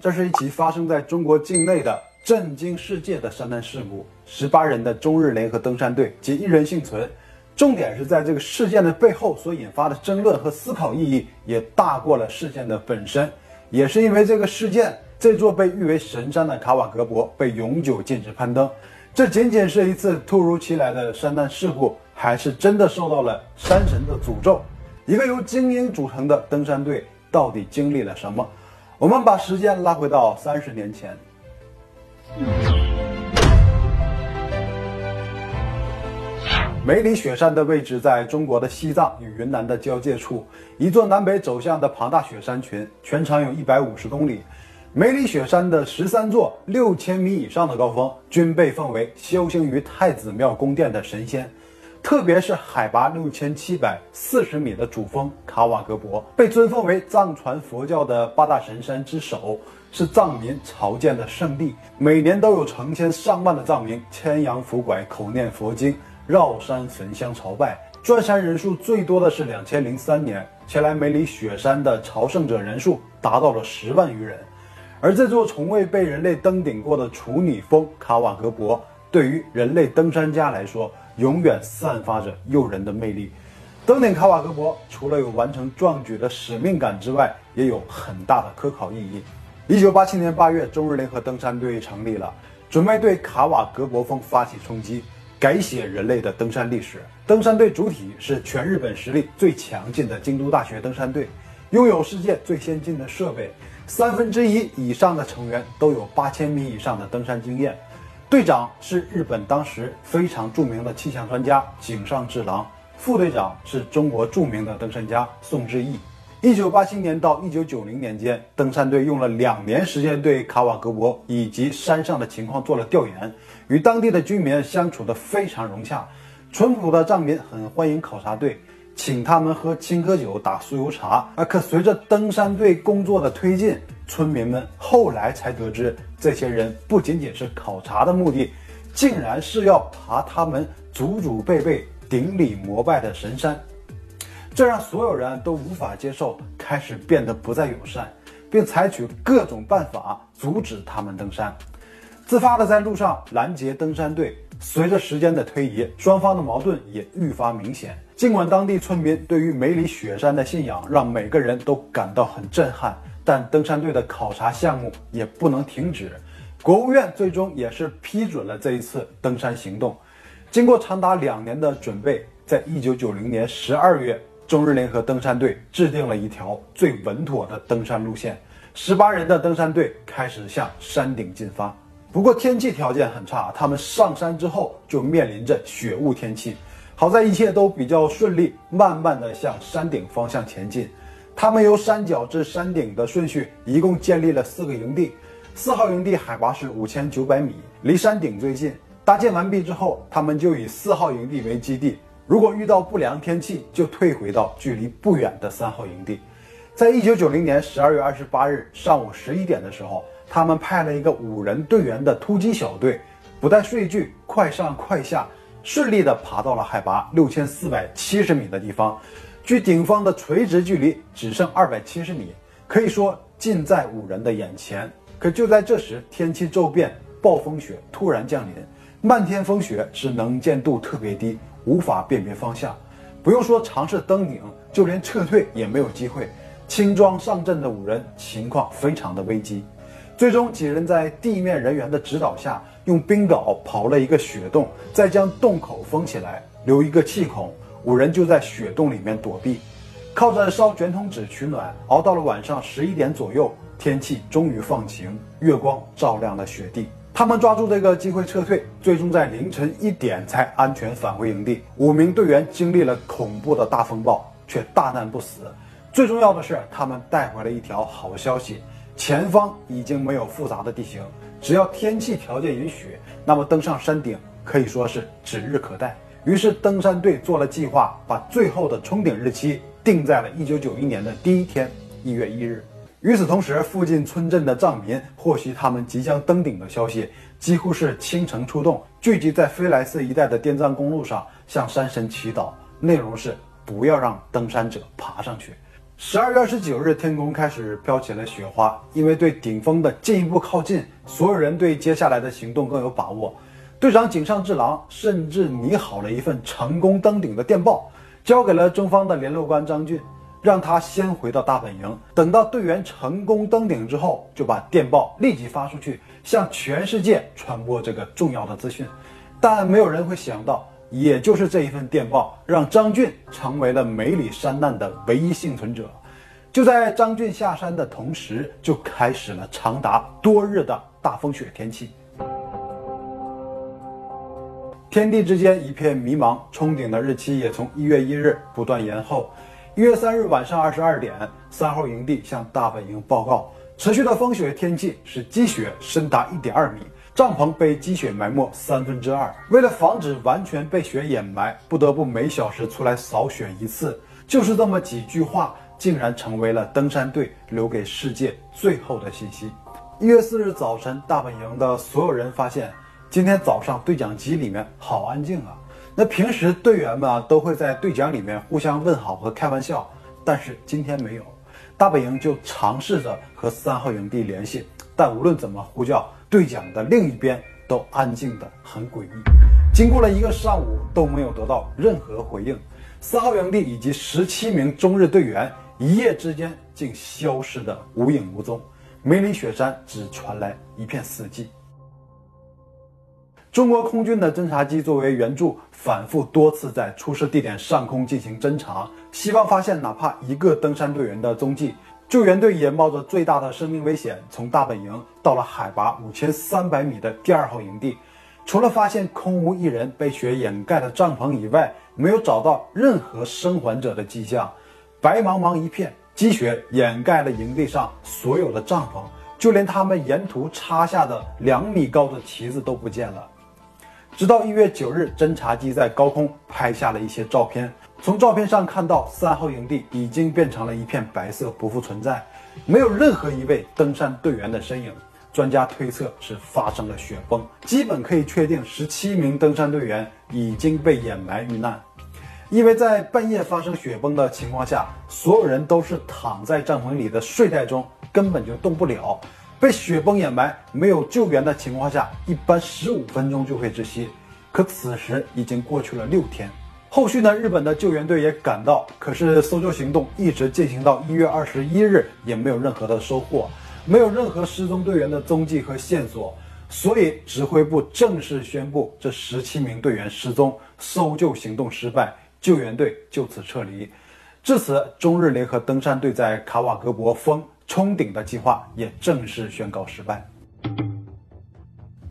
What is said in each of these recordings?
这是一起发生在中国境内的震惊世界的山难事故，十八人的中日联合登山队仅一人幸存。重点是在这个事件的背后所引发的争论和思考意义也大过了事件的本身。也是因为这个事件，这座被誉为神山的卡瓦格博被永久禁止攀登。这仅仅是一次突如其来的山难事故，还是真的受到了山神的诅咒？一个由精英组成的登山队到底经历了什么？我们把时间拉回到三十年前。梅里雪山的位置在中国的西藏与云南的交界处，一座南北走向的庞大雪山群，全长有一百五十公里。梅里雪山的十三座六千米以上的高峰，均被奉为修行于太子庙宫殿的神仙。特别是海拔六千七百四十米的主峰卡瓦格博，被尊奉为藏传佛教的八大神山之首，是藏民朝见的圣地。每年都有成千上万的藏民牵羊扶拐，口念佛经，绕山焚香朝拜。转山人数最多的是两千零三年，前来梅里雪山的朝圣者人数达到了十万余人。而这座从未被人类登顶过的处女峰卡瓦格博，对于人类登山家来说，永远散发着诱人的魅力。登顶卡瓦格博，除了有完成壮举的使命感之外，也有很大的科考意义。一九八七年八月，中日联合登山队成立了，准备对卡瓦格博峰发起冲击，改写人类的登山历史。登山队主体是全日本实力最强劲的京都大学登山队，拥有世界最先进的设备。三分之一以上的成员都有八千米以上的登山经验，队长是日本当时非常著名的气象专家井上治郎，副队长是中国著名的登山家宋志毅。一九八七年到一九九零年间，登山队用了两年时间对卡瓦格博以及山上的情况做了调研，与当地的居民相处得非常融洽，淳朴的藏民很欢迎考察队。请他们喝青稞酒、打酥油茶啊！可随着登山队工作的推进，村民们后来才得知，这些人不仅仅是考察的目的，竟然是要爬他们祖祖辈辈顶礼膜拜的神山，这让所有人都无法接受，开始变得不再友善，并采取各种办法阻止他们登山，自发的在路上拦截登山队。随着时间的推移，双方的矛盾也愈发明显。尽管当地村民对于梅里雪山的信仰让每个人都感到很震撼，但登山队的考察项目也不能停止。国务院最终也是批准了这一次登山行动。经过长达两年的准备，在一九九零年十二月，中日联合登山队制定了一条最稳妥的登山路线。十八人的登山队开始向山顶进发。不过天气条件很差，他们上山之后就面临着雪雾天气。好在一切都比较顺利，慢慢的向山顶方向前进。他们由山脚至山顶的顺序一共建立了四个营地。四号营地海拔是五千九百米，离山顶最近。搭建完毕之后，他们就以四号营地为基地。如果遇到不良天气，就退回到距离不远的三号营地。在一九九零年十二月二十八日上午十一点的时候。他们派了一个五人队员的突击小队，不带睡具，快上快下，顺利地爬到了海拔六千四百七十米的地方，距顶峰的垂直距离只剩二百七十米，可以说近在五人的眼前。可就在这时，天气骤变，暴风雪突然降临，漫天风雪使能见度特别低，无法辨别方向。不用说尝试登顶，就连撤退也没有机会。轻装上阵的五人情况非常的危机。最终，几人在地面人员的指导下，用冰镐刨了一个雪洞，再将洞口封起来，留一个气孔。五人就在雪洞里面躲避，靠着烧卷筒纸取暖，熬到了晚上十一点左右，天气终于放晴，月光照亮了雪地。他们抓住这个机会撤退，最终在凌晨一点才安全返回营地。五名队员经历了恐怖的大风暴，却大难不死。最重要的是，他们带回了一条好消息。前方已经没有复杂的地形，只要天气条件允许，那么登上山顶可以说是指日可待。于是登山队做了计划，把最后的冲顶日期定在了一九九一年的第一天，一月一日。与此同时，附近村镇的藏民获悉他们即将登顶的消息，几乎是倾城出动，聚集在飞来寺一带的滇藏公路上，向山神祈祷，内容是不要让登山者爬上去。十二月二十九日，天空开始飘起了雪花。因为对顶峰的进一步靠近，所有人对接下来的行动更有把握。队长井上治郎甚至拟好了一份成功登顶的电报，交给了中方的联络官张俊，让他先回到大本营，等到队员成功登顶之后，就把电报立即发出去，向全世界传播这个重要的资讯。但没有人会想到。也就是这一份电报，让张俊成为了梅里山难的唯一幸存者。就在张俊下山的同时，就开始了长达多日的大风雪天气。天地之间一片迷茫，冲顶的日期也从一月一日不断延后。一月三日晚上二十二点，三号营地向大本营报告，持续的风雪天气使积雪深达一点二米。帐篷被积雪埋没三分之二，为了防止完全被雪掩埋，不得不每小时出来扫雪一次。就是这么几句话，竟然成为了登山队留给世界最后的信息。一月四日早晨，大本营的所有人发现，今天早上对讲机里面好安静啊。那平时队员们啊都会在对讲里面互相问好和开玩笑，但是今天没有。大本营就尝试着和三号营地联系，但无论怎么呼叫。对讲的另一边都安静的很诡异，经过了一个上午都没有得到任何回应。三号营地以及十七名中日队员一夜之间竟消失的无影无踪，梅里雪山只传来一片死寂。中国空军的侦察机作为援助，反复多次在出事地点上空进行侦察，希望发现哪怕一个登山队员的踪迹。救援队也冒着最大的生命危险，从大本营到了海拔五千三百米的第二号营地，除了发现空无一人、被雪掩盖的帐篷以外，没有找到任何生还者的迹象。白茫茫一片，积雪掩盖了营地上所有的帐篷，就连他们沿途插下的两米高的旗子都不见了。直到一月九日，侦察机在高空拍下了一些照片。从照片上看到，三号营地已经变成了一片白色，不复存在，没有任何一位登山队员的身影。专家推测是发生了雪崩，基本可以确定十七名登山队员已经被掩埋遇难。因为在半夜发生雪崩的情况下，所有人都是躺在帐篷里的睡袋中，根本就动不了。被雪崩掩埋，没有救援的情况下，一般十五分钟就会窒息。可此时已经过去了六天。后续呢？日本的救援队也赶到，可是搜救行动一直进行到一月二十一日，也没有任何的收获，没有任何失踪队员的踪迹和线索，所以指挥部正式宣布这十七名队员失踪，搜救行动失败，救援队就此撤离。至此，中日联合登山队在卡瓦格博峰冲顶的计划也正式宣告失败。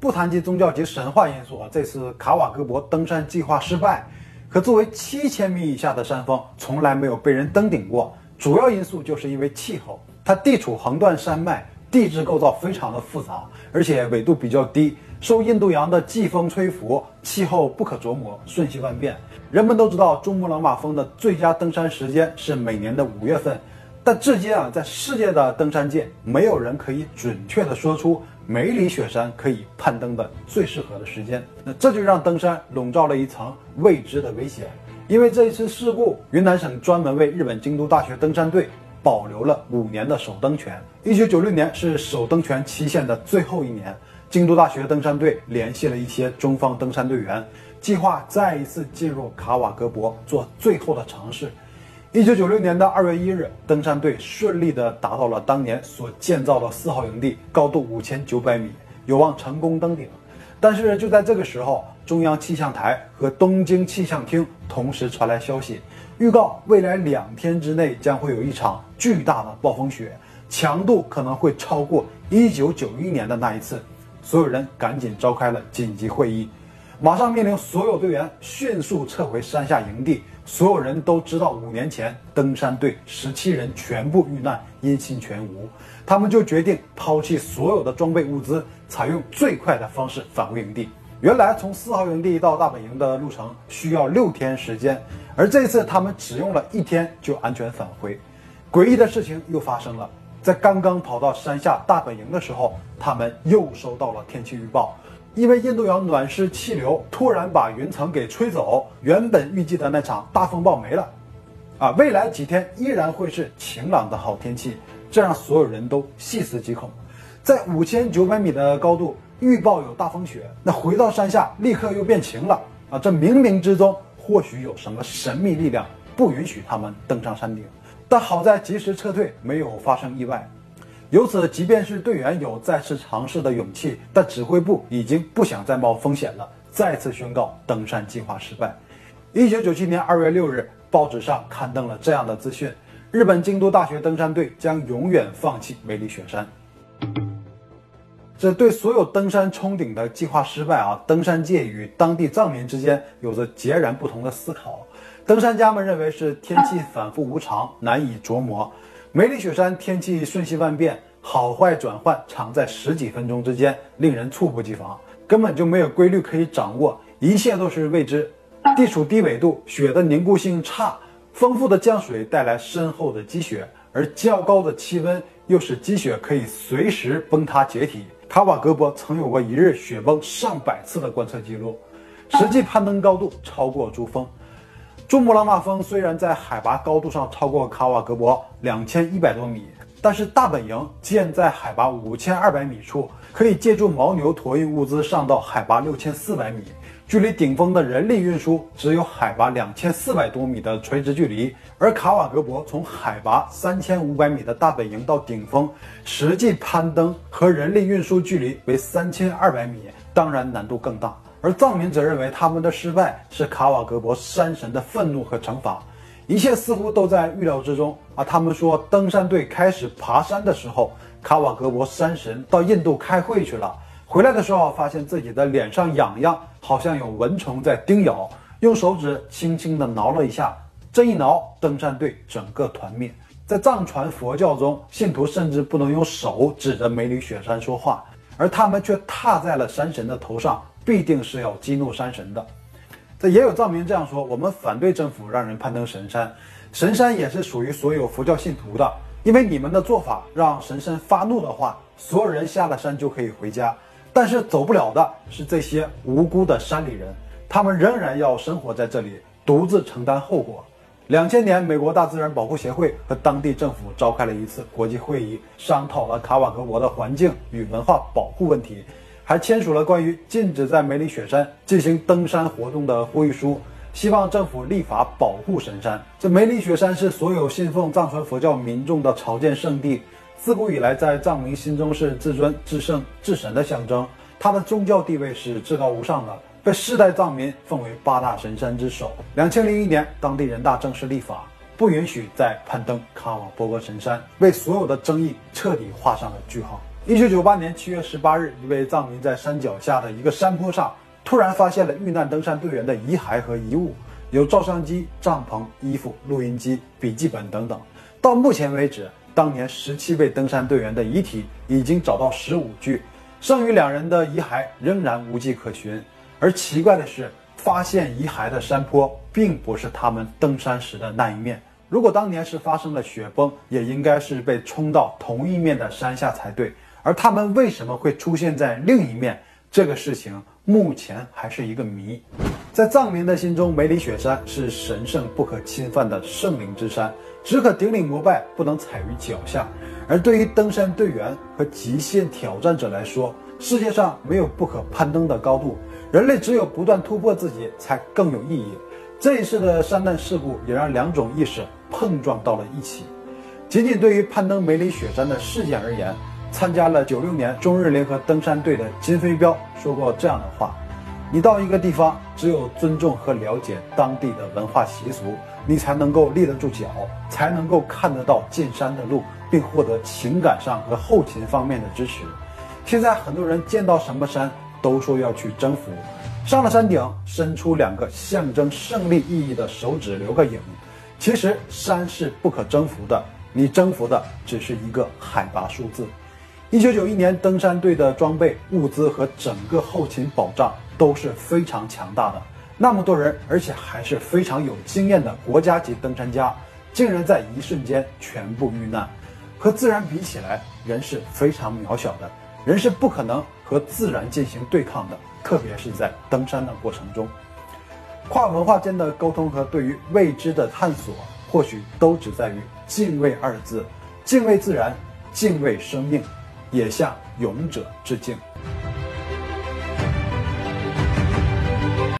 不谈及宗教及神话因素啊，这次卡瓦格博登山计划失败。可作为七千米以下的山峰，从来没有被人登顶过。主要因素就是因为气候，它地处横断山脉，地质构造非常的复杂，而且纬度比较低，受印度洋的季风吹拂，气候不可琢磨，瞬息万变。人们都知道珠穆朗玛峰的最佳登山时间是每年的五月份，但至今啊，在世界的登山界，没有人可以准确的说出。梅里雪山可以攀登的最适合的时间，那这就让登山笼罩了一层未知的危险。因为这一次事故，云南省专门为日本京都大学登山队保留了五年的首登权。一九九六年是首登权期限的最后一年，京都大学登山队联系了一些中方登山队员，计划再一次进入卡瓦格博做最后的尝试。一九九六年的二月一日，登山队顺利地达到了当年所建造的四号营地，高度五千九百米，有望成功登顶。但是就在这个时候，中央气象台和东京气象厅同时传来消息，预告未来两天之内将会有一场巨大的暴风雪，强度可能会超过一九九一年的那一次。所有人赶紧召开了紧急会议，马上命令所有队员迅速撤回山下营地。所有人都知道，五年前登山队十七人全部遇难，音信全无。他们就决定抛弃所有的装备物资，采用最快的方式返回营地。原来从四号营地到大本营的路程需要六天时间，而这次他们只用了一天就安全返回。诡异的事情又发生了，在刚刚跑到山下大本营的时候，他们又收到了天气预报。因为印度洋暖湿气流突然把云层给吹走，原本预计的那场大风暴没了，啊，未来几天依然会是晴朗的好天气，这让所有人都细思极恐。在五千九百米的高度预报有大风雪，那回到山下立刻又变晴了啊！这冥冥之中或许有什么神秘力量不允许他们登上山顶，但好在及时撤退，没有发生意外。由此，即便是队员有再次尝试的勇气，但指挥部已经不想再冒风险了，再次宣告登山计划失败。一九九七年二月六日，报纸上刊登了这样的资讯：日本京都大学登山队将永远放弃梅里雪山。这对所有登山冲顶的计划失败啊，登山界与当地藏民之间有着截然不同的思考。登山家们认为是天气反复无常，难以琢磨。梅里雪山天气瞬息万变，好坏转换常在十几分钟之间，令人猝不及防，根本就没有规律可以掌握，一切都是未知。地处低纬度，雪的凝固性差，丰富的降水带来深厚的积雪，而较高的气温又使积雪可以随时崩塌解体。卡瓦格博曾有过一日雪崩上百次的观测记录，实际攀登高度超过珠峰。珠穆朗玛峰虽然在海拔高度上超过卡瓦格博两千一百多米，但是大本营建在海拔五千二百米处，可以借助牦牛驮运物资上到海拔六千四百米，距离顶峰的人力运输只有海拔两千四百多米的垂直距离。而卡瓦格博从海拔三千五百米的大本营到顶峰，实际攀登和人力运输距离为三千二百米，当然难度更大。而藏民则认为他们的失败是卡瓦格博山神的愤怒和惩罚，一切似乎都在预料之中啊！他们说，登山队开始爬山的时候，卡瓦格博山神到印度开会去了，回来的时候发现自己的脸上痒痒，好像有蚊虫在叮咬，用手指轻轻地挠了一下，这一挠，登山队整个团灭。在藏传佛教中，信徒甚至不能用手指着梅里雪山说话，而他们却踏在了山神的头上。必定是要激怒山神的。这也有藏民这样说：我们反对政府让人攀登神山，神山也是属于所有佛教信徒的。因为你们的做法让神山发怒的话，所有人下了山就可以回家。但是走不了的是这些无辜的山里人，他们仍然要生活在这里，独自承担后果。两千年，美国大自然保护协会和当地政府召开了一次国际会议，商讨了卡瓦格博的环境与文化保护问题。还签署了关于禁止在梅里雪山进行登山活动的呼吁书，希望政府立法保护神山。这梅里雪山是所有信奉藏传佛教民众的朝见圣地，自古以来在藏民心中是至尊、至圣、至神的象征。它的宗教地位是至高无上的，被世代藏民奉为八大神山之首。两千零一年，当地人大正式立法，不允许再攀登卡瓦波格神山，为所有的争议彻底画上了句号。一九九八年七月十八日，一位藏民在山脚下的一个山坡上，突然发现了遇难登山队员的遗骸和遗物，有照相机、帐篷、衣服、录音机、笔记本等等。到目前为止，当年十七位登山队员的遗体已经找到十五具，剩余两人的遗骸仍然无迹可寻。而奇怪的是，发现遗骸的山坡并不是他们登山时的那一面。如果当年是发生了雪崩，也应该是被冲到同一面的山下才对。而他们为什么会出现在另一面？这个事情目前还是一个谜。在藏民的心中，梅里雪山是神圣不可侵犯的圣灵之山，只可顶礼膜拜，不能踩于脚下。而对于登山队员和极限挑战者来说，世界上没有不可攀登的高度，人类只有不断突破自己，才更有意义。这一次的山难事故也让两种意识碰撞到了一起。仅仅对于攀登梅里雪山的事件而言。参加了九六年中日联合登山队的金飞彪说过这样的话：“你到一个地方，只有尊重和了解当地的文化习俗，你才能够立得住脚，才能够看得到进山的路，并获得情感上和后勤方面的支持。现在很多人见到什么山都说要去征服，上了山顶伸出两个象征胜利意义的手指留个影，其实山是不可征服的，你征服的只是一个海拔数字。”一九九一年，登山队的装备、物资和整个后勤保障都是非常强大的。那么多人，而且还是非常有经验的国家级登山家，竟然在一瞬间全部遇难。和自然比起来，人是非常渺小的，人是不可能和自然进行对抗的，特别是在登山的过程中。跨文化间的沟通和对于未知的探索，或许都只在于敬畏二字，敬畏自然，敬畏生命，也向勇者致敬。